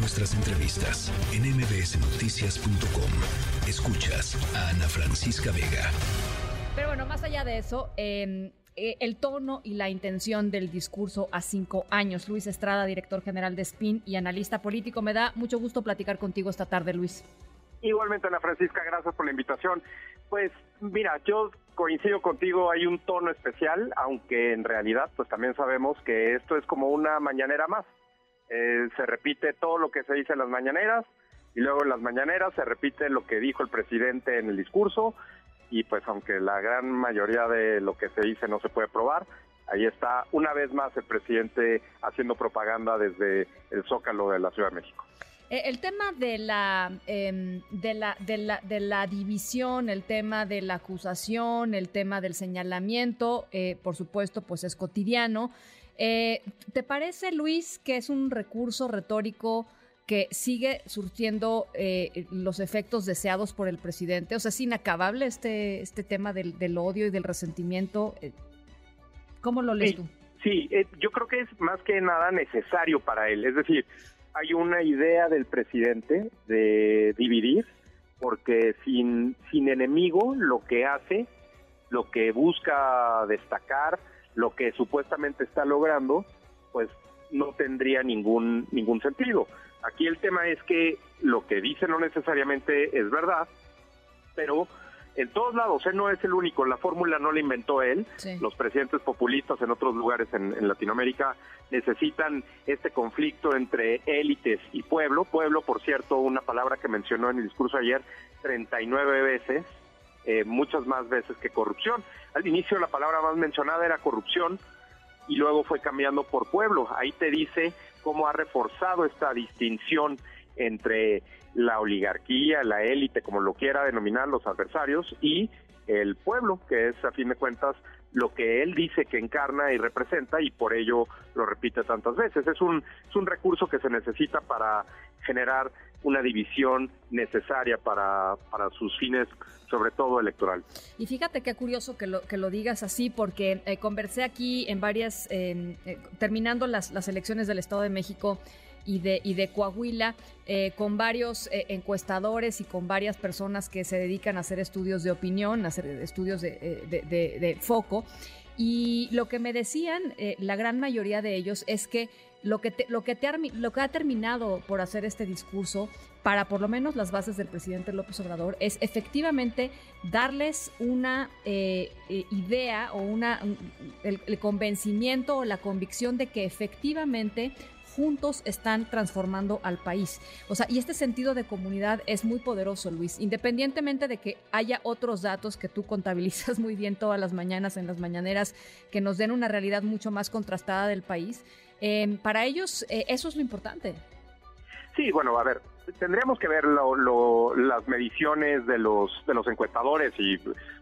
nuestras entrevistas en mbsnoticias.com. Escuchas a Ana Francisca Vega. Pero bueno, más allá de eso, em, eh, el tono y la intención del discurso a cinco años. Luis Estrada, director general de SPIN y analista político. Me da mucho gusto platicar contigo esta tarde, Luis. Igualmente, Ana Francisca, gracias por la invitación. Pues mira, yo coincido contigo, hay un tono especial, aunque en realidad pues también sabemos que esto es como una mañanera más. Eh, se repite todo lo que se dice en las mañaneras y luego en las mañaneras se repite lo que dijo el presidente en el discurso y pues aunque la gran mayoría de lo que se dice no se puede probar, ahí está una vez más el presidente haciendo propaganda desde el Zócalo de la Ciudad de México. Eh, el tema de la, em, de, la, de, la, de la división, el tema de la acusación, el tema del señalamiento, eh, por supuesto, pues es cotidiano. Eh, ¿Te parece, Luis, que es un recurso retórico que sigue surtiendo los efectos deseados por el presidente? O sea, es inacabable este, este tema del, del odio y del resentimiento. ¿Cómo lo lees tú? Sí, yo creo que es más que nada necesario para él. Es decir, hay una idea del presidente de dividir, porque sin, sin enemigo lo que hace, lo que busca destacar, lo que supuestamente está logrando, pues no tendría ningún, ningún sentido. Aquí el tema es que lo que dice no necesariamente es verdad, pero en todos lados, él no es el único, la fórmula no la inventó él, los presidentes populistas en otros lugares en, Latinoamérica necesitan este conflicto entre élites y pueblo, pueblo por cierto, una palabra que mencionó en el discurso ayer 39 veces, eh, muchas más veces que corrupción. Al inicio la palabra más mencionada era corrupción y luego fue cambiando por pueblo, ahí te dice cómo ha reforzado esta distinción entre la oligarquía, la élite, como lo quiera denominar los adversarios, y el pueblo, que es a fin de cuentas lo que él dice que encarna y representa y por ello lo repite tantas veces. Es un, es un recurso que se necesita para generar una división necesaria para, para sus fines, sobre todo electoral. Y fíjate qué curioso que lo, que lo digas así, porque eh, conversé aquí en varias, eh, terminando las, las elecciones del Estado de México, y de, y de Coahuila, eh, con varios eh, encuestadores y con varias personas que se dedican a hacer estudios de opinión, a hacer estudios de, de, foco. Y lo que me decían, la gran mayoría de ellos, es que lo que, lo, que lo que ha terminado por hacer este discurso para por lo menos las bases del presidente López Obrador es efectivamente darles una idea o una, el, convencimiento o la convicción de que efectivamente juntos están transformando al país. O sea, y este sentido de comunidad es muy poderoso, Luis, independientemente de que haya otros datos que tú contabilizas muy bien todas las mañanas en las mañaneras que nos den una realidad mucho más contrastada del país. Em, para ellos eh, eso es lo importante. Sí, bueno, a ver, tendríamos que ver las mediciones de los de los encuestadores y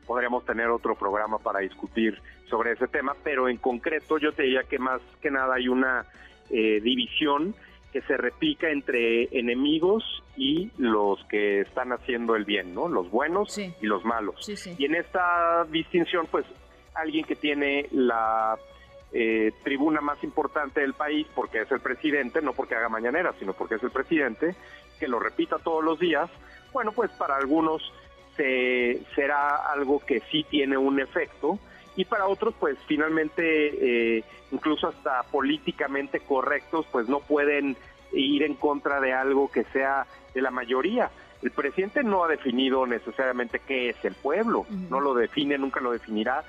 podríamos tener otro programa para discutir sobre ese tema, pero en concreto yo te diría que más que nada hay una eh, división que se replica entre enemigos y los que están haciendo el bien, ¿no? Los buenos y los malos. Y en esta distinción, pues, alguien que tiene la eh, tribuna más importante del país, porque es el presidente, no porque haga mañanera, sino porque es el presidente, que lo repita todos los días, bueno, pues para algunos se, será algo que sí tiene un efecto, y para otros pues finalmente eh, incluso hasta políticamente correctos pues no pueden ir en contra de algo que sea de la mayoría. El presidente no ha definido necesariamente qué es el pueblo, no lo define, nunca lo definirá.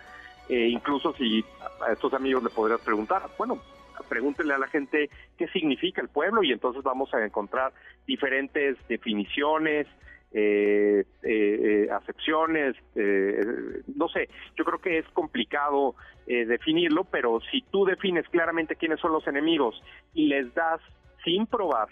Eh, incluso si a estos amigos le podrías preguntar, bueno, pregúntenle a la gente qué significa el pueblo y entonces vamos a encontrar diferentes definiciones, eh, eh, eh, acepciones, eh, no sé, yo creo que es complicado definirlo, pero si tú defines claramente quiénes son los enemigos y les das sin probar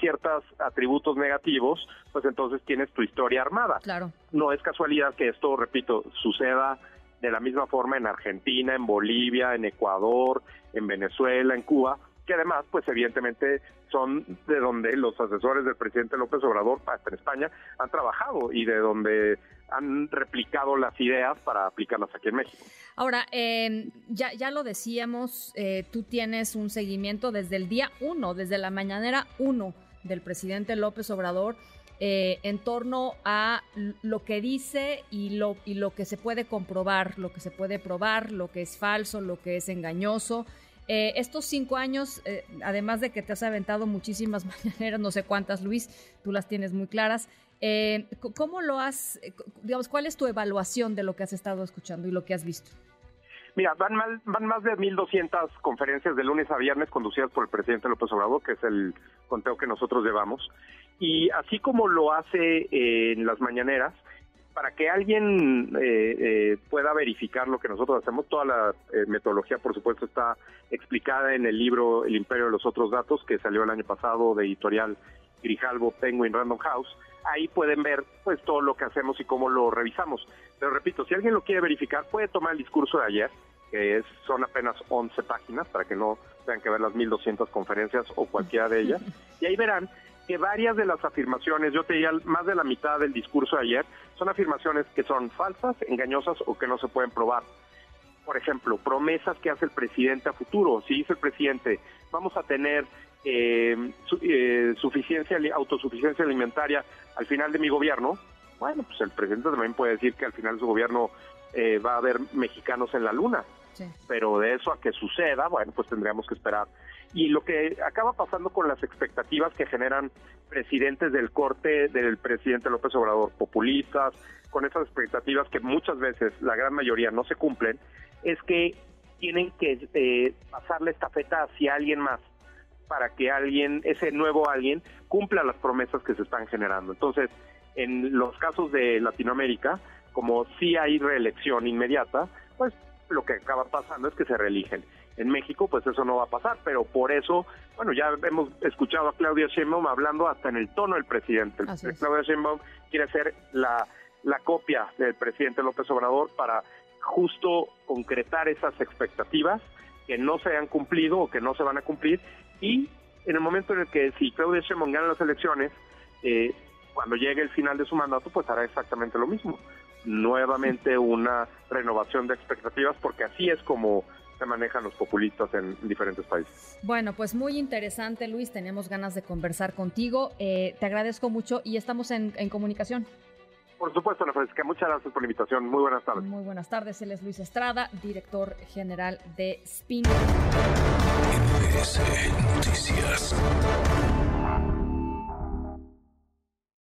ciertos atributos negativos, pues entonces tienes tu historia armada. Claro. No es casualidad que esto, repito, suceda de la misma forma en Argentina, en Bolivia, en Ecuador, en Venezuela, en Cuba, que además, pues evidentemente son de donde los asesores del presidente López Obrador, en España, han trabajado y de donde han replicado las ideas para aplicarlas aquí en México. Ahora, eh, ya, ya lo decíamos, eh, tú tienes un seguimiento desde el día uno, desde la mañanera uno del presidente López Obrador eh, en torno a lo que dice y lo, y lo que se puede comprobar, lo que se puede probar, lo que es falso, lo que es engañoso. Eh, estos cinco años, eh, además de que te has aventado muchísimas mañaneras, no sé cuántas, Luis, tú las tienes muy claras. ¿Cómo lo has, digamos, cuál es tu evaluación de lo que has estado escuchando y lo que has visto? Mira, van, van más de 1.200 conferencias de lunes a viernes conducidas por el presidente López Obrador, que es el conteo que nosotros llevamos. Y así como lo hace en las mañaneras, para que alguien eh, eh, pueda verificar lo que nosotros hacemos, toda la eh, metodología, por supuesto, está explicada en el libro El Imperio de los Otros Datos, que salió el año pasado de editorial Grijalvo Penguin Random House. Ahí pueden ver pues todo lo que hacemos y cómo lo revisamos. Pero repito, si alguien lo quiere verificar, puede tomar el discurso de ayer, que es, son apenas 11 páginas, para que no tengan que ver las 1.200 conferencias o cualquiera de ellas. Y ahí verán que varias de las afirmaciones, yo te diría más de la mitad del discurso de ayer, son afirmaciones que son falsas, engañosas o que no se pueden probar. Por ejemplo, promesas que hace el presidente a futuro. Si dice el presidente, vamos a tener eh, eh, suficiencia, autosuficiencia alimentaria al final de mi gobierno, bueno, pues el presidente también puede decir que al final de su gobierno eh, va a haber mexicanos en la luna. Pero de eso a que suceda, bueno, pues tendríamos que esperar y lo que acaba pasando con las expectativas que generan presidentes del corte del presidente López Obrador, populistas, con esas expectativas que muchas veces, la gran mayoría, no se cumplen, es que tienen que eh, pasarle esta feta hacia alguien más para que alguien, ese nuevo alguien, cumpla las promesas que se están generando. Entonces, en los casos de Latinoamérica, como sí hay reelección inmediata, pues lo que acaba pasando es que se reeligen. En México, pues eso no va a pasar, pero por eso, bueno, ya hemos escuchado a Claudia Sheinbaum hablando hasta en el tono del presidente. Claudia Sheinbaum quiere ser la, la copia del presidente López Obrador para justo concretar esas expectativas que no se han cumplido o que no se van a cumplir y en el momento en el que si Claudia Sheinbaum gana las elecciones, eh, cuando llegue el final de su mandato, pues hará exactamente lo mismo. Nuevamente una renovación de expectativas, porque así es como se manejan los populistas en diferentes países. Bueno, pues muy interesante, Luis. Tenemos ganas de conversar contigo. Eh, te agradezco mucho y estamos en, comunicación. Por supuesto, Ana Francisca. Muchas gracias por la invitación. Muy buenas tardes. Muy buenas tardes. Él es Luis Estrada, director general de SPIN. Noticias.